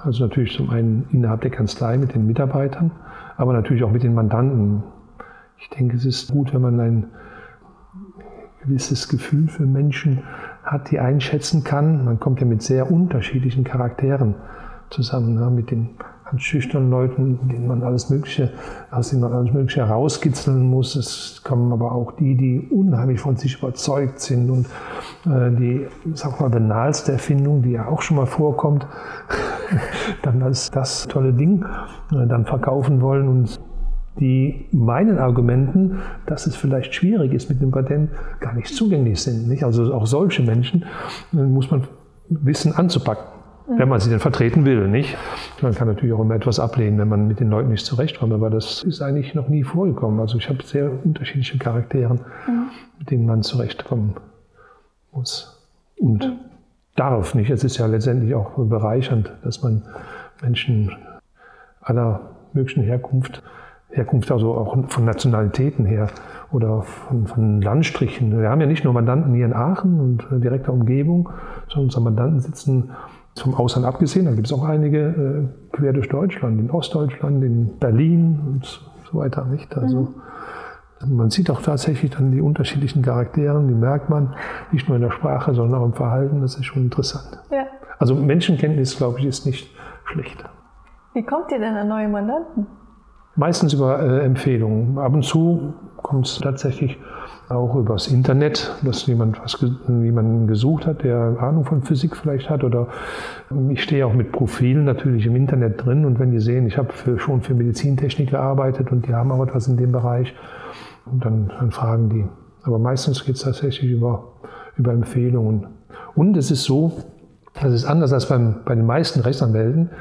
Also natürlich zum einen innerhalb der Kanzlei mit den Mitarbeitern, aber natürlich auch mit den Mandanten. Ich denke, es ist gut, wenn man ein gewisses Gefühl für Menschen hat, die einschätzen kann. Man kommt ja mit sehr unterschiedlichen Charakteren zusammen, ne? mit den an schüchternen Leuten, denen man alles Mögliche, aus denen man alles Mögliche herauskitzeln muss. Es kommen aber auch die, die unheimlich von sich überzeugt sind und äh, die, sag mal, banalste Erfindung, die ja auch schon mal vorkommt, *laughs* dann als das tolle Ding äh, dann verkaufen wollen und die meinen Argumenten, dass es vielleicht schwierig ist mit dem Patent, gar nicht zugänglich sind. Nicht? Also auch solche Menschen äh, muss man wissen anzupacken wenn man sie denn vertreten will, nicht? Man kann natürlich auch immer etwas ablehnen, wenn man mit den Leuten nicht zurechtkommt, aber das ist eigentlich noch nie vorgekommen. Also ich habe sehr unterschiedliche Charaktere, mhm. mit denen man zurechtkommen muss. Und mhm. darf nicht. Es ist ja letztendlich auch bereichernd, dass man Menschen aller möglichen Herkunft, Herkunft also auch von Nationalitäten her oder von, von Landstrichen. Wir haben ja nicht nur Mandanten hier in Aachen und direkter Umgebung, sondern unsere Mandanten sitzen vom Ausland abgesehen, da gibt es auch einige äh, quer durch Deutschland, in Ostdeutschland, in Berlin und so weiter. Nicht? Also mhm. man sieht auch tatsächlich dann die unterschiedlichen Charaktere, die merkt man nicht nur in der Sprache, sondern auch im Verhalten. Das ist schon interessant. Ja. Also Menschenkenntnis, glaube ich, ist nicht schlecht. Wie kommt ihr denn an neue Mandanten? Meistens über äh, Empfehlungen. Ab und zu kommt es tatsächlich auch übers Internet, dass jemand was jemanden gesucht hat, der Ahnung von Physik vielleicht hat. Oder ich stehe auch mit Profilen natürlich im Internet drin und wenn die sehen, ich habe für, schon für Medizintechnik gearbeitet und die haben auch etwas in dem Bereich, dann, dann fragen die. Aber meistens geht es tatsächlich über, über Empfehlungen. Und es ist so, das ist anders als beim, bei den meisten Rechtsanwälten,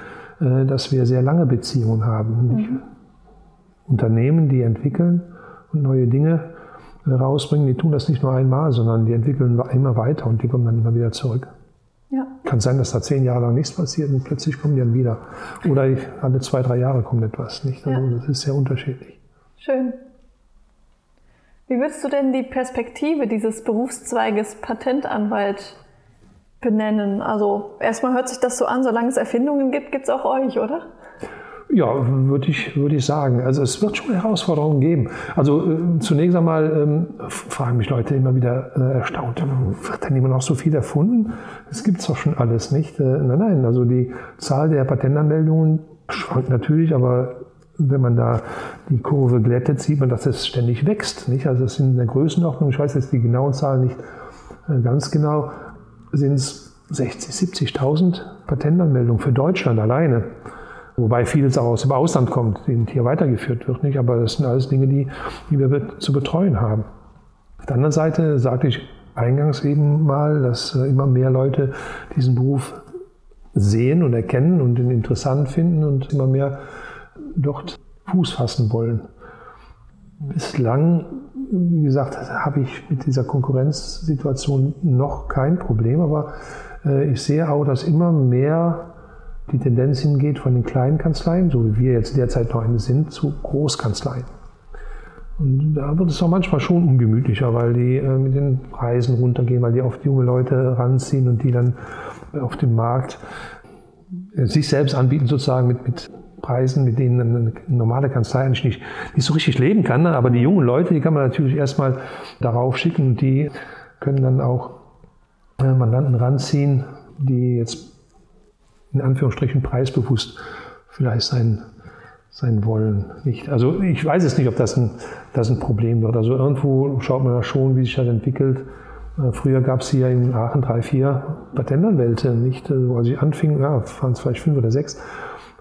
äh, dass wir sehr lange Beziehungen haben. Mhm. Unternehmen, die entwickeln und neue Dinge rausbringen, die tun das nicht nur einmal, sondern die entwickeln immer weiter und die kommen dann immer wieder zurück. Ja. Kann sein, dass da zehn Jahre lang nichts passiert und plötzlich kommen die dann wieder. Oder alle zwei, drei Jahre kommt etwas. Nicht? Also ja. Das ist sehr unterschiedlich. Schön. Wie würdest du denn die Perspektive dieses Berufszweiges Patentanwalt benennen? Also erstmal hört sich das so an, solange es Erfindungen gibt, gibt es auch euch, oder? Ja, würde ich, würde ich sagen. Also es wird schon Herausforderungen geben. Also äh, zunächst einmal ähm, fragen mich Leute immer wieder äh, erstaunt, wird denn immer noch so viel erfunden? Es doch schon alles, nicht? Äh, nein, nein, also die Zahl der Patentanmeldungen schwankt natürlich, aber wenn man da die Kurve glättet, sieht man, dass es ständig wächst. Nicht? Also es sind in der Größenordnung, ich weiß jetzt die genauen Zahlen nicht äh, ganz genau, sind es 60.000, 70.000 Patentanmeldungen für Deutschland alleine. Wobei vieles auch aus dem Ausland kommt, die hier weitergeführt wird. Nicht? Aber das sind alles Dinge, die, die wir zu betreuen haben. Auf der anderen Seite sagte ich eingangs eben mal, dass äh, immer mehr Leute diesen Beruf sehen und erkennen und ihn interessant finden und immer mehr dort Fuß fassen wollen. Bislang, wie gesagt, habe ich mit dieser Konkurrenzsituation noch kein Problem, aber äh, ich sehe auch, dass immer mehr die Tendenz hingeht von den kleinen Kanzleien, so wie wir jetzt derzeit noch eine sind, zu Großkanzleien. Und da wird es auch manchmal schon ungemütlicher, weil die äh, mit den Preisen runtergehen, weil die oft junge Leute ranziehen und die dann auf dem Markt äh, sich selbst anbieten, sozusagen mit, mit Preisen, mit denen eine normale Kanzlei eigentlich nicht, nicht so richtig leben kann. Ne? Aber die jungen Leute, die kann man natürlich erstmal darauf schicken und die können dann auch äh, Mandanten ranziehen, die jetzt in Anführungsstrichen preisbewusst vielleicht sein, sein wollen. Nicht. Also ich weiß es nicht, ob das ein, das ein Problem wird. Also irgendwo schaut man ja schon, wie sich das entwickelt. Äh, früher gab es hier in Aachen drei, vier Patentanwälte, nicht? Als ich anfing, ja, waren es vielleicht fünf oder sechs.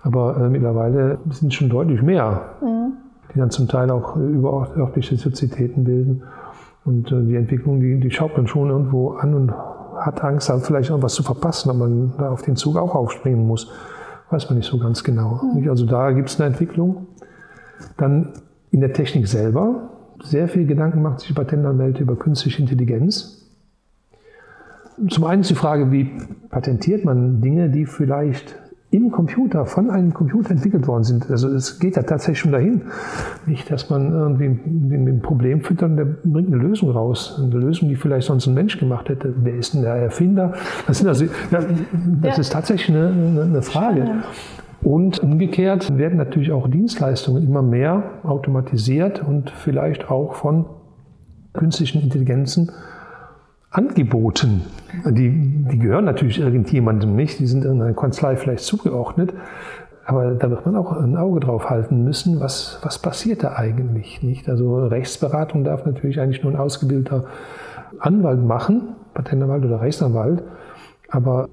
Aber äh, mittlerweile sind es schon deutlich mehr, mhm. die dann zum Teil auch überörtliche Sozietäten bilden. Und äh, die Entwicklung, die, die schaut man schon irgendwo an und hat Angst, dann vielleicht noch was zu verpassen, ob man da auf den Zug auch aufspringen muss. Weiß man nicht so ganz genau. Mhm. Also da gibt es eine Entwicklung. Dann in der Technik selber. Sehr viel Gedanken macht sich die Patentanwälte über künstliche Intelligenz. Zum einen ist die Frage, wie patentiert man Dinge, die vielleicht im Computer, von einem Computer entwickelt worden sind. Also es geht ja tatsächlich schon dahin. Nicht, dass man irgendwie ein Problem füttert und der bringt eine Lösung raus. Eine Lösung, die vielleicht sonst ein Mensch gemacht hätte. Wer ist denn der Erfinder? Das, sind also, das ja. ist tatsächlich eine, eine Frage. Und umgekehrt werden natürlich auch Dienstleistungen immer mehr automatisiert und vielleicht auch von künstlichen Intelligenzen angeboten. Die, die gehören natürlich irgendjemandem nicht, die sind in einer Kanzlei vielleicht zugeordnet. Aber da wird man auch ein Auge drauf halten müssen, was, was passiert da eigentlich nicht. Also Rechtsberatung darf natürlich eigentlich nur ein ausgebildeter Anwalt machen, Patentanwalt oder Rechtsanwalt. Aber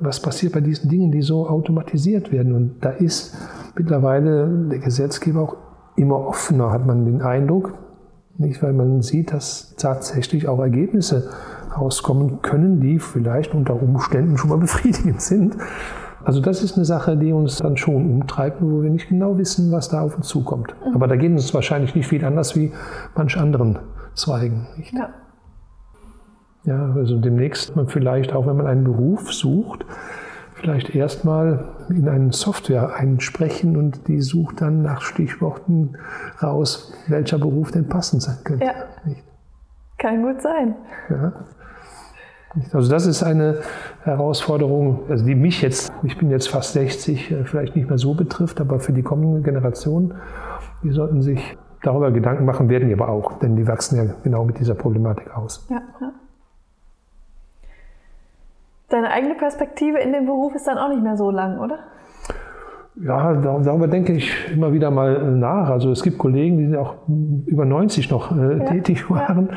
was passiert bei diesen Dingen, die so automatisiert werden? Und da ist mittlerweile der Gesetzgeber auch immer offener, hat man den Eindruck. Nicht, weil man sieht, dass tatsächlich auch Ergebnisse rauskommen können, die vielleicht unter Umständen schon mal befriedigend sind. Also das ist eine Sache, die uns dann schon umtreibt, wo wir nicht genau wissen, was da auf uns zukommt. Mhm. Aber da geht es wahrscheinlich nicht viel anders wie manch anderen Zweigen. Nicht? Ja. Ja, also demnächst man vielleicht auch, wenn man einen Beruf sucht, vielleicht erstmal in eine Software einsprechen und die sucht dann nach Stichworten raus, welcher Beruf denn passend sein könnte. Ja. Kann gut sein. Ja. Also das ist eine Herausforderung, also die mich jetzt, ich bin jetzt fast 60, äh, vielleicht nicht mehr so betrifft, aber für die kommenden Generationen, die sollten sich darüber Gedanken machen, werden die aber auch, denn die wachsen ja genau mit dieser Problematik aus. Ja, ja. Deine eigene Perspektive in dem Beruf ist dann auch nicht mehr so lang, oder? Ja, darüber denke ich immer wieder mal nach. Also es gibt Kollegen, die auch über 90 noch äh, ja, tätig waren. Ja.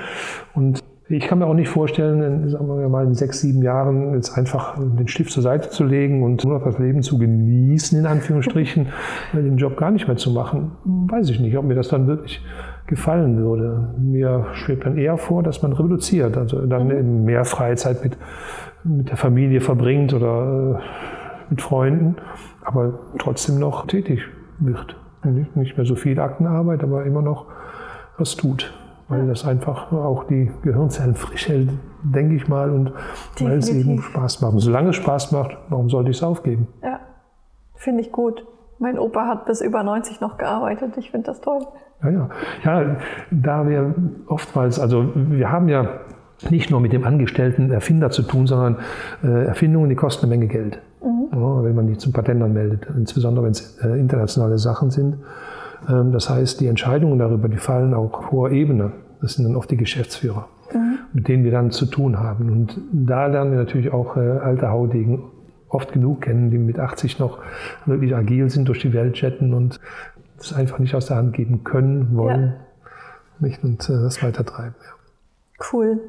Und ich kann mir auch nicht vorstellen, in, sagen wir mal in sechs, sieben Jahren jetzt einfach den Stift zur Seite zu legen und nur noch das Leben zu genießen, in Anführungsstrichen, *laughs* den Job gar nicht mehr zu machen. Weiß ich nicht, ob mir das dann wirklich gefallen würde. Mir schwebt dann eher vor, dass man reduziert, also dann mhm. eben mehr Freizeit mit, mit der Familie verbringt oder äh, mit Freunden, aber trotzdem noch tätig wird. Nicht mehr so viel Aktenarbeit, aber immer noch was tut weil das einfach auch die Gehirnzellen frisch hält, denke ich mal, und weil es eben Spaß macht. Und solange es Spaß macht, warum sollte ich es aufgeben? Ja, finde ich gut. Mein Opa hat bis über 90 noch gearbeitet. Ich finde das toll. Ja, ja. Ja, da wir oftmals, also wir haben ja nicht nur mit dem angestellten Erfinder zu tun, sondern äh, Erfindungen, die kosten eine Menge Geld. Mhm. Ja, wenn man die zum Patent anmeldet, insbesondere wenn es äh, internationale Sachen sind. Ähm, das heißt, die Entscheidungen darüber, die fallen auch auf hoher Ebene. Das sind dann oft die Geschäftsführer, mhm. mit denen wir dann zu tun haben. Und da lernen wir natürlich auch äh, alte Haudegen oft genug kennen, die mit 80 noch wirklich agil sind, durch die Welt chatten und das einfach nicht aus der Hand geben können, wollen ja. nicht, und äh, das weitertreiben. Ja. Cool.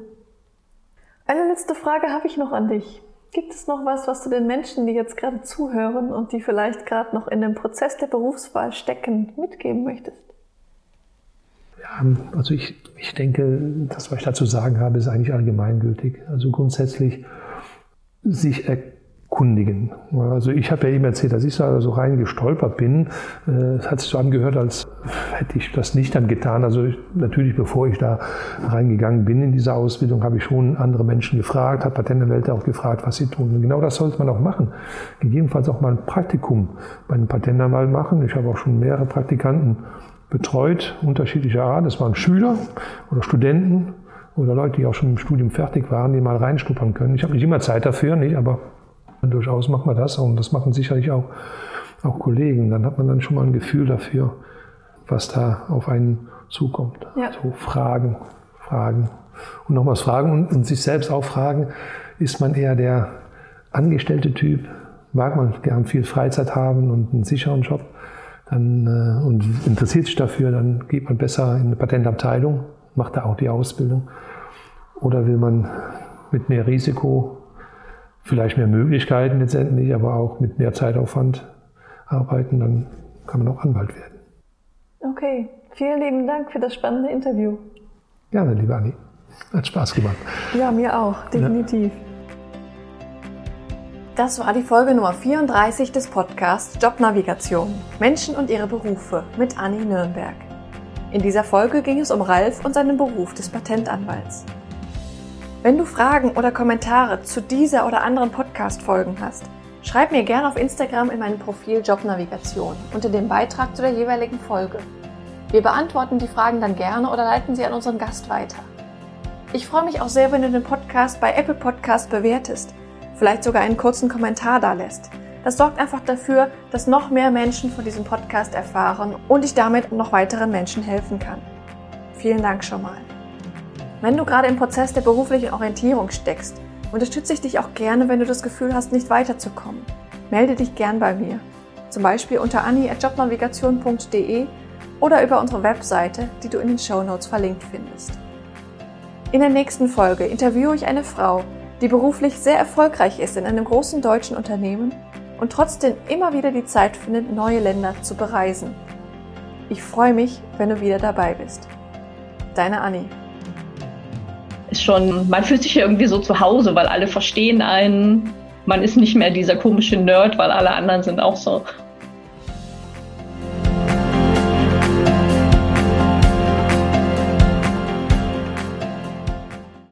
Eine letzte Frage habe ich noch an dich. Gibt es noch was, was du den Menschen, die jetzt gerade zuhören und die vielleicht gerade noch in dem Prozess der Berufswahl stecken, mitgeben möchtest? Ja, also ich, ich denke, das, was ich dazu sagen habe, ist eigentlich allgemeingültig. Also grundsätzlich sich erkennen kundigen. Also ich habe ja eben erzählt, dass ich da so reingestolpert bin. Äh, es hat sich so angehört, als hätte ich das nicht dann getan. Also ich, natürlich, bevor ich da reingegangen bin in diese Ausbildung, habe ich schon andere Menschen gefragt, hat Patentanwälte auch gefragt, was sie tun. Und genau das sollte man auch machen. Gegebenenfalls auch mal ein Praktikum bei einem Patentanwalt machen. Ich habe auch schon mehrere Praktikanten betreut, unterschiedlicher Art. Das waren Schüler oder Studenten oder Leute, die auch schon im Studium fertig waren, die mal reinschnuppern können. Ich habe nicht immer Zeit dafür, nicht, aber Durchaus machen wir das und das machen sicherlich auch, auch Kollegen. Dann hat man dann schon mal ein Gefühl dafür, was da auf einen zukommt. Ja. So Fragen, Fragen. Und nochmals fragen und, und sich selbst auch fragen, ist man eher der angestellte Typ? Mag man gern viel Freizeit haben und einen sicheren Job? Dann, äh, und interessiert sich dafür, dann geht man besser in eine Patentabteilung, macht da auch die Ausbildung. Oder will man mit mehr Risiko vielleicht mehr Möglichkeiten letztendlich, aber auch mit mehr Zeitaufwand arbeiten, dann kann man auch Anwalt werden. Okay, vielen lieben Dank für das spannende Interview. Gerne, liebe Anni. Hat Spaß gemacht. Ja, mir auch, definitiv. Ja. Das war die Folge Nummer 34 des Podcasts Jobnavigation. Menschen und ihre Berufe mit Anni Nürnberg. In dieser Folge ging es um Ralf und seinen Beruf des Patentanwalts. Wenn du Fragen oder Kommentare zu dieser oder anderen Podcast-Folgen hast, schreib mir gerne auf Instagram in meinem Profil Jobnavigation unter dem Beitrag zu der jeweiligen Folge. Wir beantworten die Fragen dann gerne oder leiten sie an unseren Gast weiter. Ich freue mich auch sehr, wenn du den Podcast bei Apple Podcast bewertest, vielleicht sogar einen kurzen Kommentar da lässt. Das sorgt einfach dafür, dass noch mehr Menschen von diesem Podcast erfahren und ich damit noch weiteren Menschen helfen kann. Vielen Dank schon mal. Wenn du gerade im Prozess der beruflichen Orientierung steckst, unterstütze ich dich auch gerne, wenn du das Gefühl hast, nicht weiterzukommen. Melde dich gern bei mir. Zum Beispiel unter anni.jobnavigation.de oder über unsere Webseite, die du in den Show Notes verlinkt findest. In der nächsten Folge interviewe ich eine Frau, die beruflich sehr erfolgreich ist in einem großen deutschen Unternehmen und trotzdem immer wieder die Zeit findet, neue Länder zu bereisen. Ich freue mich, wenn du wieder dabei bist. Deine Anni ist schon, man fühlt sich irgendwie so zu Hause, weil alle verstehen einen. Man ist nicht mehr dieser komische Nerd, weil alle anderen sind auch so